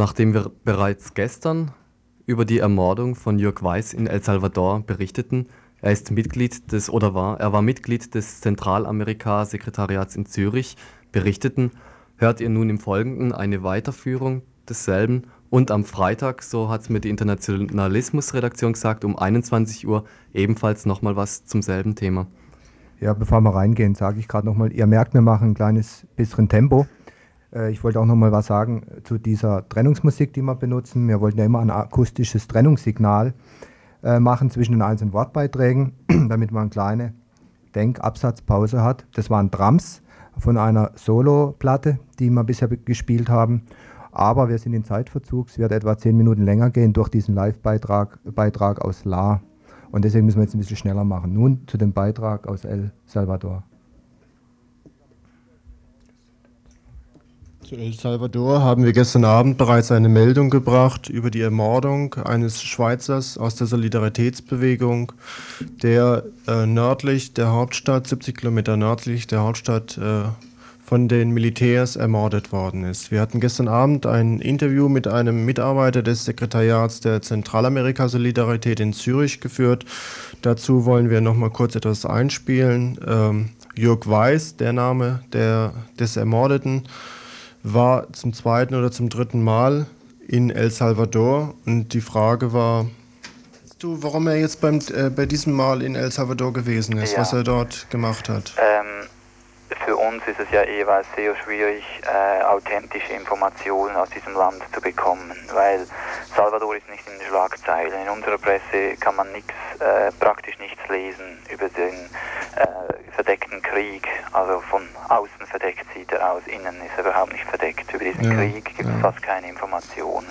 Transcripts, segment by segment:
Nachdem wir bereits gestern über die Ermordung von Jörg Weiß in El Salvador berichteten, er ist Mitglied des oder war, er war Mitglied des Zentralamerika-Sekretariats in Zürich, berichteten, hört ihr nun im Folgenden eine Weiterführung desselben und am Freitag, so hat es mir die Internationalismus-Redaktion gesagt, um 21 Uhr ebenfalls nochmal was zum selben Thema. Ja, bevor wir reingehen, sage ich gerade nochmal, ihr merkt, wir machen ein kleines bisschen Tempo. Äh, ich wollte auch noch mal was sagen zu dieser Trennungsmusik, die wir benutzen. Wir wollten ja immer ein akustisches Trennungssignal äh, machen zwischen den einzelnen Wortbeiträgen, damit man eine kleine Denkabsatzpause hat. Das waren Drums von einer Solo-Platte, die wir bisher gespielt haben. Aber wir sind in Zeitverzug. Es wird etwa zehn Minuten länger gehen durch diesen Live-Beitrag Beitrag aus La. Und deswegen müssen wir jetzt ein bisschen schneller machen. Nun zu dem Beitrag aus El Salvador. Zu El Salvador haben wir gestern Abend bereits eine Meldung gebracht über die Ermordung eines Schweizers aus der Solidaritätsbewegung, der äh, nördlich der Hauptstadt, 70 Kilometer nördlich der Hauptstadt, äh, von den Militärs ermordet worden ist. Wir hatten gestern Abend ein Interview mit einem Mitarbeiter des Sekretariats der Zentralamerika-Solidarität in Zürich geführt. Dazu wollen wir noch mal kurz etwas einspielen. Ähm, Jörg Weiß, der Name der, des Ermordeten, war zum zweiten oder zum dritten Mal in El Salvador und die Frage war, du, warum er jetzt beim, äh, bei diesem Mal in El Salvador gewesen ist, ja. was er dort gemacht hat? Ähm, für uns ist es ja jeweils sehr schwierig, äh, authentische Informationen aus diesem Land zu bekommen, weil Salvador ist nicht in den Schlagzeilen. In unserer Presse kann man nichts, äh, praktisch nichts lesen über den äh, verdeckten Krieg. Also von außen verdeckt sieht er aus, innen ist er überhaupt nicht verdeckt. Über diesen ja, Krieg gibt es ja. fast keine Informationen.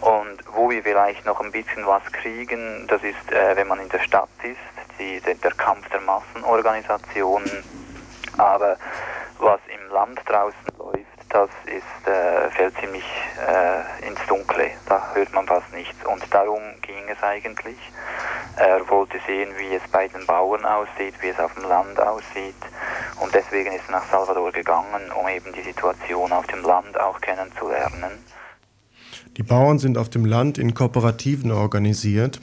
Und wo wir vielleicht noch ein bisschen was kriegen, das ist, äh, wenn man in der Stadt ist, die, der Kampf der Massenorganisationen aber was im Land draußen läuft, das ist, äh, fällt ziemlich äh, ins Dunkle. Da hört man fast nichts. Und darum ging es eigentlich. Er wollte sehen, wie es bei den Bauern aussieht, wie es auf dem Land aussieht. Und deswegen ist er nach Salvador gegangen, um eben die Situation auf dem Land auch kennenzulernen. Die Bauern sind auf dem Land in Kooperativen organisiert.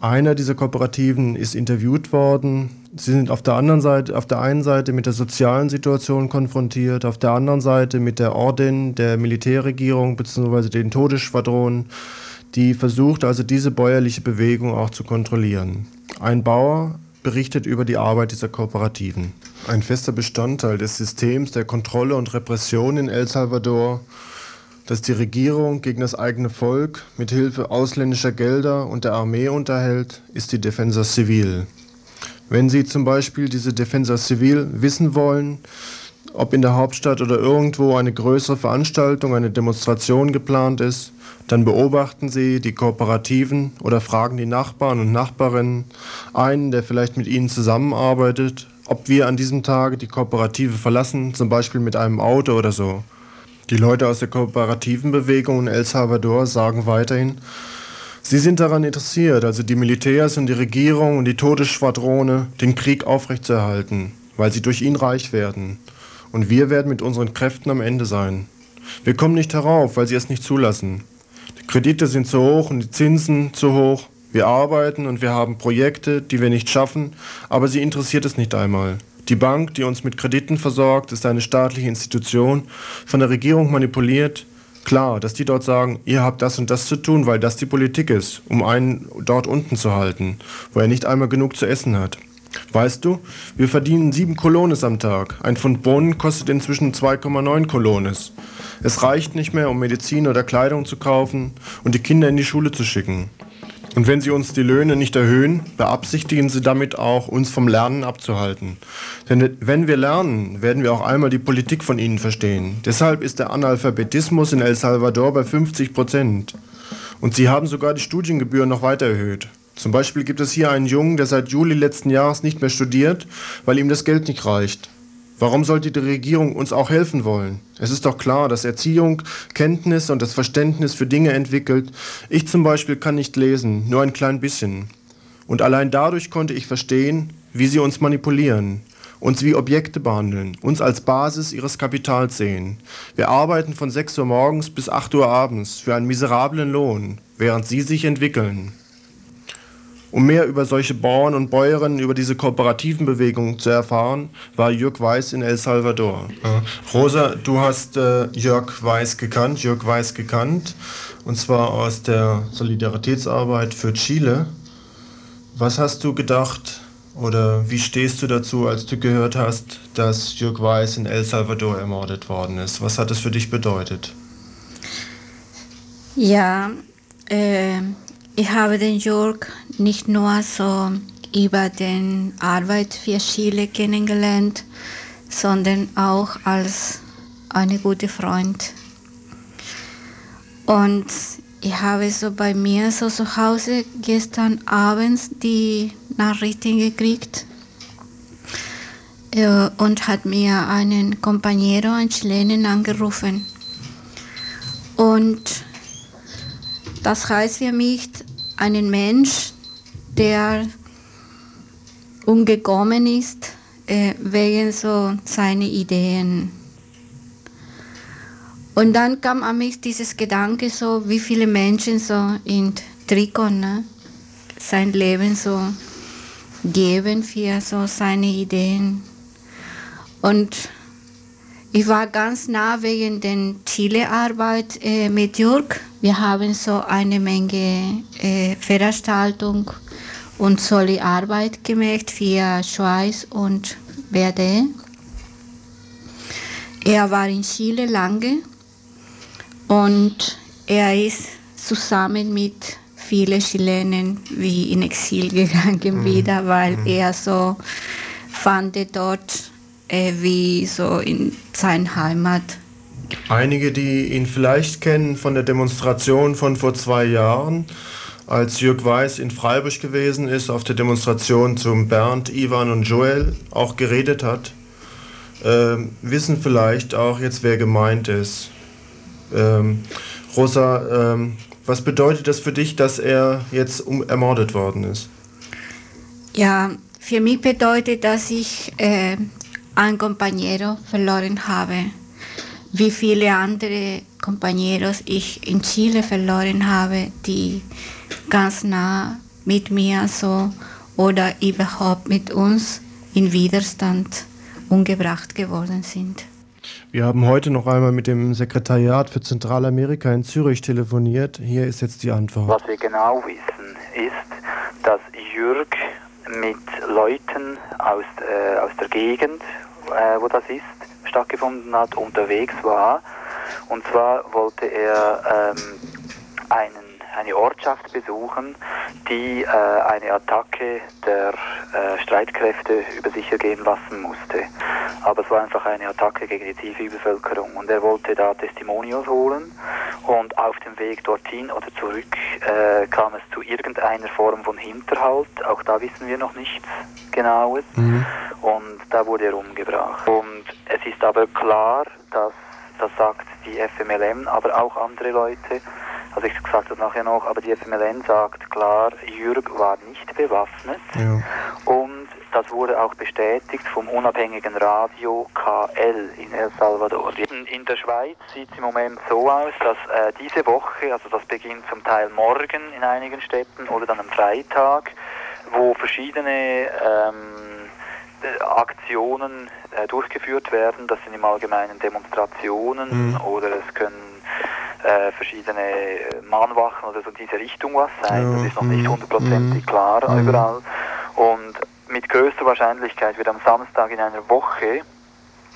Einer dieser Kooperativen ist interviewt worden. Sie sind auf der anderen Seite, auf der einen Seite mit der sozialen Situation konfrontiert, auf der anderen Seite mit der Orden der Militärregierung bzw. den Todesschwadronen, die versucht also diese bäuerliche Bewegung auch zu kontrollieren. Ein Bauer berichtet über die Arbeit dieser Kooperativen. Ein fester Bestandteil des Systems der Kontrolle und Repression in El Salvador das die Regierung gegen das eigene Volk mit Hilfe ausländischer Gelder und der Armee unterhält, ist die Defensa Civil. Wenn Sie zum Beispiel diese Defensa Civil wissen wollen, ob in der Hauptstadt oder irgendwo eine größere Veranstaltung, eine Demonstration geplant ist, dann beobachten Sie die Kooperativen oder fragen die Nachbarn und Nachbarinnen, einen, der vielleicht mit Ihnen zusammenarbeitet, ob wir an diesem Tag die Kooperative verlassen, zum Beispiel mit einem Auto oder so. Die Leute aus der kooperativen Bewegung in El Salvador sagen weiterhin, sie sind daran interessiert, also die Militärs und die Regierung und die Todesschwadrone, den Krieg aufrechtzuerhalten, weil sie durch ihn reich werden. Und wir werden mit unseren Kräften am Ende sein. Wir kommen nicht herauf, weil sie es nicht zulassen. Die Kredite sind zu hoch und die Zinsen zu hoch. Wir arbeiten und wir haben Projekte, die wir nicht schaffen, aber sie interessiert es nicht einmal. Die Bank, die uns mit Krediten versorgt, ist eine staatliche Institution, von der Regierung manipuliert. Klar, dass die dort sagen, ihr habt das und das zu tun, weil das die Politik ist, um einen dort unten zu halten, wo er nicht einmal genug zu essen hat. Weißt du, wir verdienen sieben Kolones am Tag. Ein Pfund Bohnen kostet inzwischen 2,9 Kolones. Es reicht nicht mehr, um Medizin oder Kleidung zu kaufen und die Kinder in die Schule zu schicken. Und wenn Sie uns die Löhne nicht erhöhen, beabsichtigen Sie damit auch, uns vom Lernen abzuhalten. Denn wenn wir lernen, werden wir auch einmal die Politik von Ihnen verstehen. Deshalb ist der Analphabetismus in El Salvador bei 50 Prozent. Und Sie haben sogar die Studiengebühren noch weiter erhöht. Zum Beispiel gibt es hier einen Jungen, der seit Juli letzten Jahres nicht mehr studiert, weil ihm das Geld nicht reicht. Warum sollte die Regierung uns auch helfen wollen? Es ist doch klar, dass Erziehung Kenntnis und das Verständnis für Dinge entwickelt. Ich zum Beispiel kann nicht lesen, nur ein klein bisschen. Und allein dadurch konnte ich verstehen, wie sie uns manipulieren. uns wie Objekte behandeln, uns als Basis ihres Kapitals sehen. Wir arbeiten von 6 Uhr morgens bis 8 Uhr abends für einen miserablen Lohn, während sie sich entwickeln. Um mehr über solche Bauern und Bäuerinnen, über diese kooperativen Bewegungen zu erfahren, war Jörg Weiß in El Salvador. Rosa, du hast äh, Jörg Weiß gekannt, Jörg Weiß gekannt, und zwar aus der Solidaritätsarbeit für Chile. Was hast du gedacht oder wie stehst du dazu, als du gehört hast, dass Jörg Weiß in El Salvador ermordet worden ist? Was hat es für dich bedeutet? Ja, äh, ich habe den Jörg nicht nur so über den Arbeit für Chile kennengelernt, sondern auch als eine gute Freund. Und ich habe so bei mir so zu Hause gestern abends die Nachrichten gekriegt äh, und hat mir einen Compañero, einen Chilenen, angerufen. Und das heißt für mich, einen Mensch, der umgekommen ist äh, wegen so seiner Ideen. Und dann kam an mich dieses Gedanke so, wie viele Menschen so in Trikot ne, sein Leben so geben für so seine Ideen. Und ich war ganz nah wegen der Chile-Arbeit äh, mit Jörg. Wir haben so eine Menge äh, Veranstaltung und Soli Arbeit gemacht für Schweiz und BRD. Er war in Chile lange und er ist zusammen mit vielen Chilenen wie in Exil gegangen mhm. wieder, weil mhm. er so fand dort äh, wie so in seiner Heimat. Einige, die ihn vielleicht kennen von der Demonstration von vor zwei Jahren, als Jörg Weiß in Freiburg gewesen ist, auf der Demonstration zum Bernd, Ivan und Joel auch geredet hat, äh, wissen vielleicht auch jetzt, wer gemeint ist. Ähm, Rosa, ähm, was bedeutet das für dich, dass er jetzt ermordet worden ist? Ja, für mich bedeutet, dass ich äh, einen Compañero verloren habe. Wie viele andere Compañeros ich in Chile verloren habe, die ganz nah mit mir so oder überhaupt mit uns in Widerstand umgebracht geworden sind. Wir haben heute noch einmal mit dem Sekretariat für Zentralamerika in Zürich telefoniert. Hier ist jetzt die Antwort. Was wir genau wissen, ist, dass Jürg mit Leuten aus, äh, aus der Gegend, äh, wo das ist, stattgefunden hat, unterwegs war. Und zwar wollte er ähm, einen eine Ortschaft besuchen, die äh, eine Attacke der äh, Streitkräfte über sich ergehen lassen musste. Aber es war einfach eine Attacke gegen die Zivilbevölkerung und er wollte da Testimonials holen und auf dem Weg dorthin oder zurück äh, kam es zu irgendeiner Form von Hinterhalt. Auch da wissen wir noch nichts Genaues. Mhm. Und da wurde er umgebracht. Und es ist aber klar, dass das sagt die FMLM, aber auch andere Leute, also ich gesagt das nachher noch, aber die FMLN sagt klar, Jürg war nicht bewaffnet ja. und das wurde auch bestätigt vom unabhängigen Radio KL in El Salvador. In der Schweiz sieht es im Moment so aus, dass äh, diese Woche, also das beginnt zum Teil morgen in einigen Städten oder dann am Freitag, wo verschiedene ähm, Aktionen äh, durchgeführt werden. Das sind im Allgemeinen Demonstrationen mhm. oder es können äh, verschiedene Mahnwachen oder so diese Richtung was sein. Das ist noch nicht mhm. hundertprozentig klar mhm. überall. Und mit größter Wahrscheinlichkeit wird am Samstag in einer Woche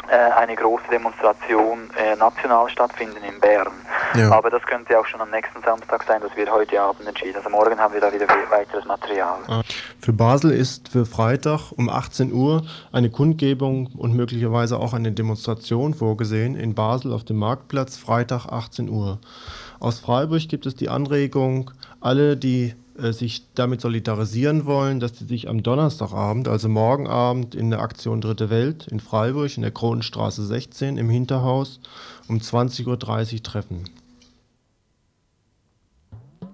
äh, eine große Demonstration äh, national stattfinden in Bern. Ja. Aber das könnte auch schon am nächsten Samstag sein, das wird heute Abend entschieden. Also morgen haben wir da wieder weiteres Material. Für Basel ist für Freitag um 18 Uhr eine Kundgebung und möglicherweise auch eine Demonstration vorgesehen in Basel auf dem Marktplatz, Freitag 18 Uhr. Aus Freiburg gibt es die Anregung, alle, die äh, sich damit solidarisieren wollen, dass sie sich am Donnerstagabend, also morgen Abend, in der Aktion Dritte Welt in Freiburg in der Kronenstraße 16 im Hinterhaus um 20.30 Uhr treffen.